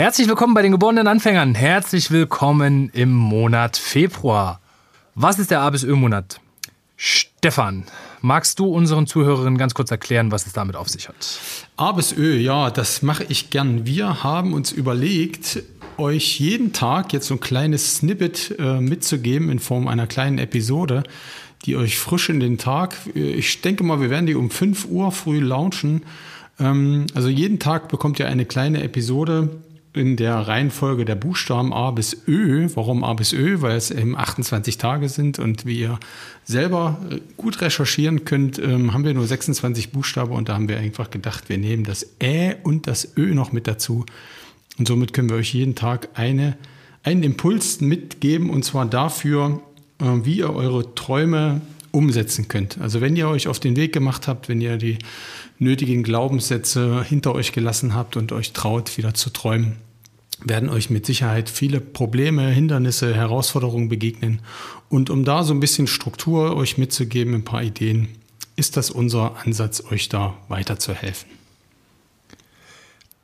Herzlich willkommen bei den geborenen Anfängern. Herzlich willkommen im Monat Februar. Was ist der A bis Ö-Monat? Stefan, magst du unseren Zuhörerinnen ganz kurz erklären, was es damit auf sich hat? A bis Ö, ja, das mache ich gern. Wir haben uns überlegt, euch jeden Tag jetzt so ein kleines Snippet äh, mitzugeben in Form einer kleinen Episode, die euch frisch in den Tag, äh, ich denke mal, wir werden die um 5 Uhr früh launchen. Ähm, also jeden Tag bekommt ihr eine kleine Episode in der Reihenfolge der Buchstaben A bis Ö. Warum A bis Ö? Weil es eben 28 Tage sind und wie ihr selber äh, gut recherchieren könnt, ähm, haben wir nur 26 Buchstaben und da haben wir einfach gedacht, wir nehmen das Ä und das Ö noch mit dazu. Und somit können wir euch jeden Tag eine, einen Impuls mitgeben und zwar dafür, äh, wie ihr eure Träume umsetzen könnt. Also wenn ihr euch auf den Weg gemacht habt, wenn ihr die nötigen Glaubenssätze hinter euch gelassen habt und euch traut, wieder zu träumen, werden euch mit Sicherheit viele Probleme, Hindernisse, Herausforderungen begegnen. Und um da so ein bisschen Struktur euch mitzugeben, ein paar Ideen, ist das unser Ansatz, euch da weiterzuhelfen.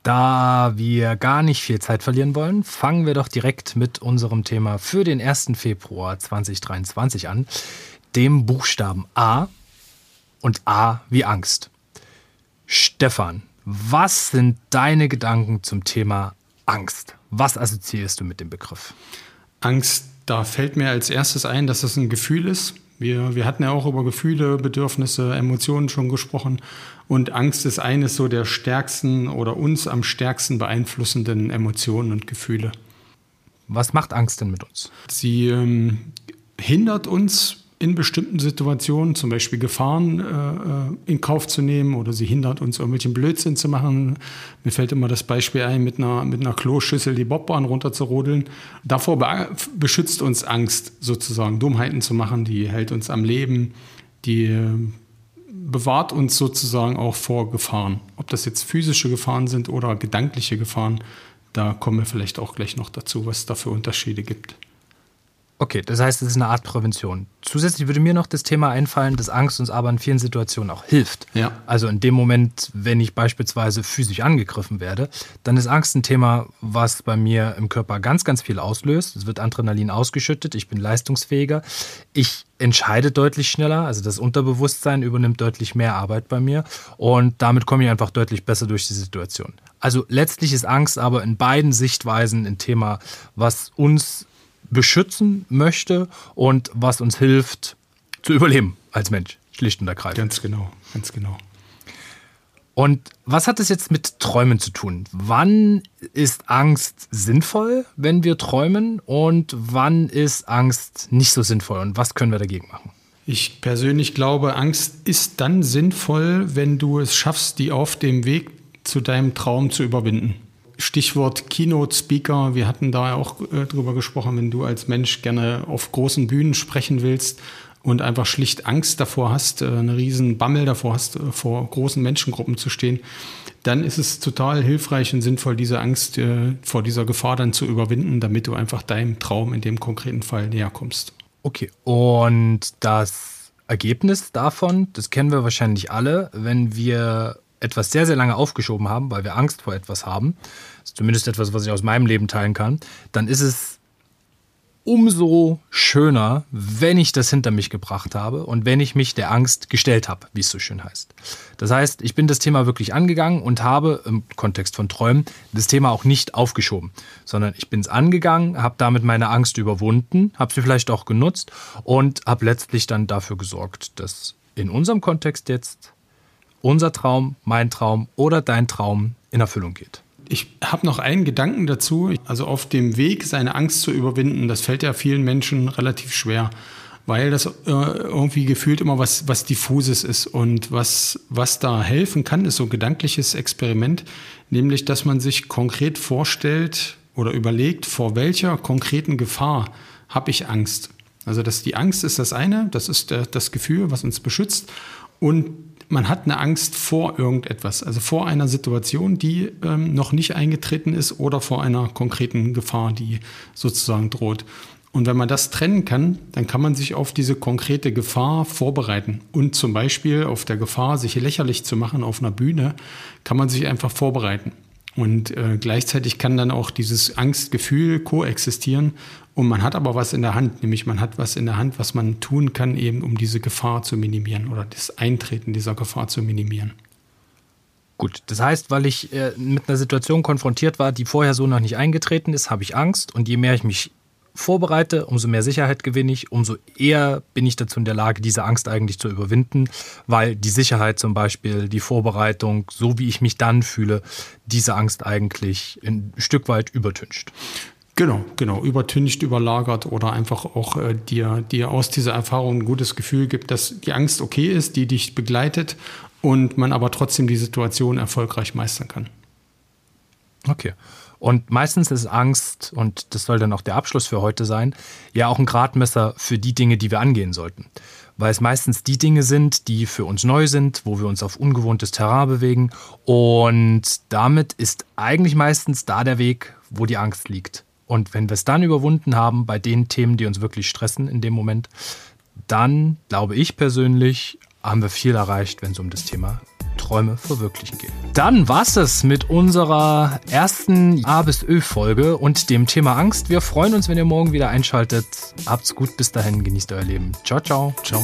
Da wir gar nicht viel Zeit verlieren wollen, fangen wir doch direkt mit unserem Thema für den 1. Februar 2023 an, dem Buchstaben A und A wie Angst. Stefan, was sind deine Gedanken zum Thema Angst? Was assoziierst du mit dem Begriff? Angst, da fällt mir als erstes ein, dass es ein Gefühl ist. Wir, wir hatten ja auch über Gefühle, Bedürfnisse, Emotionen schon gesprochen. Und Angst ist eines so der stärksten oder uns am stärksten beeinflussenden Emotionen und Gefühle. Was macht Angst denn mit uns? Sie ähm, hindert uns in bestimmten Situationen, zum Beispiel Gefahren äh, in Kauf zu nehmen oder sie hindert uns, irgendwelchen Blödsinn zu machen. Mir fällt immer das Beispiel ein, mit einer, mit einer Kloschüssel die Bobbahn runterzurodeln. Davor be beschützt uns Angst sozusagen, Dummheiten zu machen, die hält uns am Leben, die äh, bewahrt uns sozusagen auch vor Gefahren. Ob das jetzt physische Gefahren sind oder gedankliche Gefahren, da kommen wir vielleicht auch gleich noch dazu, was es da für Unterschiede gibt. Okay, das heißt, es ist eine Art Prävention. Zusätzlich würde mir noch das Thema einfallen, dass Angst uns aber in vielen Situationen auch hilft. Ja. Also in dem Moment, wenn ich beispielsweise physisch angegriffen werde, dann ist Angst ein Thema, was bei mir im Körper ganz, ganz viel auslöst. Es wird Adrenalin ausgeschüttet, ich bin leistungsfähiger, ich entscheide deutlich schneller, also das Unterbewusstsein übernimmt deutlich mehr Arbeit bei mir und damit komme ich einfach deutlich besser durch die Situation. Also letztlich ist Angst aber in beiden Sichtweisen ein Thema, was uns beschützen möchte und was uns hilft zu überleben als Mensch, schlicht und ergreifend. Ganz genau, ganz genau. Und was hat das jetzt mit Träumen zu tun? Wann ist Angst sinnvoll, wenn wir träumen? Und wann ist Angst nicht so sinnvoll? Und was können wir dagegen machen? Ich persönlich glaube, Angst ist dann sinnvoll, wenn du es schaffst, die auf dem Weg zu deinem Traum zu überwinden. Stichwort Keynote-Speaker. Wir hatten da auch äh, drüber gesprochen, wenn du als Mensch gerne auf großen Bühnen sprechen willst und einfach schlicht Angst davor hast, äh, eine riesen Bammel davor hast, äh, vor großen Menschengruppen zu stehen, dann ist es total hilfreich und sinnvoll, diese Angst vor dieser Gefahr dann zu überwinden, damit du einfach deinem Traum in dem konkreten Fall näher kommst. Okay, und das Ergebnis davon, das kennen wir wahrscheinlich alle, wenn wir etwas sehr, sehr lange aufgeschoben haben, weil wir Angst vor etwas haben, zumindest etwas, was ich aus meinem Leben teilen kann, dann ist es umso schöner, wenn ich das hinter mich gebracht habe und wenn ich mich der Angst gestellt habe, wie es so schön heißt. Das heißt, ich bin das Thema wirklich angegangen und habe im Kontext von Träumen das Thema auch nicht aufgeschoben, sondern ich bin es angegangen, habe damit meine Angst überwunden, habe sie vielleicht auch genutzt und habe letztlich dann dafür gesorgt, dass in unserem Kontext jetzt unser Traum, mein Traum oder dein Traum in Erfüllung geht. Ich habe noch einen Gedanken dazu. Also auf dem Weg, seine Angst zu überwinden, das fällt ja vielen Menschen relativ schwer. weil das äh, irgendwie gefühlt immer was, was diffuses ist. Und was, was da helfen kann, ist so ein gedankliches Experiment, nämlich, dass man sich konkret vorstellt oder überlegt, vor welcher konkreten Gefahr habe ich Angst. Also dass die Angst ist das eine, das ist der, das Gefühl, was uns beschützt. Und man hat eine Angst vor irgendetwas, also vor einer Situation, die ähm, noch nicht eingetreten ist oder vor einer konkreten Gefahr, die sozusagen droht. Und wenn man das trennen kann, dann kann man sich auf diese konkrete Gefahr vorbereiten. Und zum Beispiel auf der Gefahr, sich lächerlich zu machen auf einer Bühne, kann man sich einfach vorbereiten. Und äh, gleichzeitig kann dann auch dieses Angstgefühl koexistieren. Und man hat aber was in der Hand, nämlich man hat was in der Hand, was man tun kann, eben um diese Gefahr zu minimieren oder das Eintreten dieser Gefahr zu minimieren. Gut, das heißt, weil ich äh, mit einer Situation konfrontiert war, die vorher so noch nicht eingetreten ist, habe ich Angst. Und je mehr ich mich vorbereite, umso mehr Sicherheit gewinne ich, umso eher bin ich dazu in der Lage, diese Angst eigentlich zu überwinden, weil die Sicherheit zum Beispiel, die Vorbereitung, so wie ich mich dann fühle, diese Angst eigentlich ein Stück weit übertüncht. Genau, genau, übertüncht, überlagert oder einfach auch äh, dir, dir aus dieser Erfahrung ein gutes Gefühl gibt, dass die Angst okay ist, die dich begleitet und man aber trotzdem die Situation erfolgreich meistern kann. Okay. Und meistens ist Angst, und das soll dann auch der Abschluss für heute sein, ja auch ein Gradmesser für die Dinge, die wir angehen sollten. Weil es meistens die Dinge sind, die für uns neu sind, wo wir uns auf ungewohntes Terrain bewegen. Und damit ist eigentlich meistens da der Weg, wo die Angst liegt. Und wenn wir es dann überwunden haben bei den Themen, die uns wirklich stressen in dem Moment, dann glaube ich persönlich, haben wir viel erreicht, wenn es um das Thema Träume verwirklichen geht. Dann war's es mit unserer ersten A bis Ö Folge und dem Thema Angst. Wir freuen uns, wenn ihr morgen wieder einschaltet. Habt's gut, bis dahin, genießt euer Leben. Ciao, ciao. Ciao.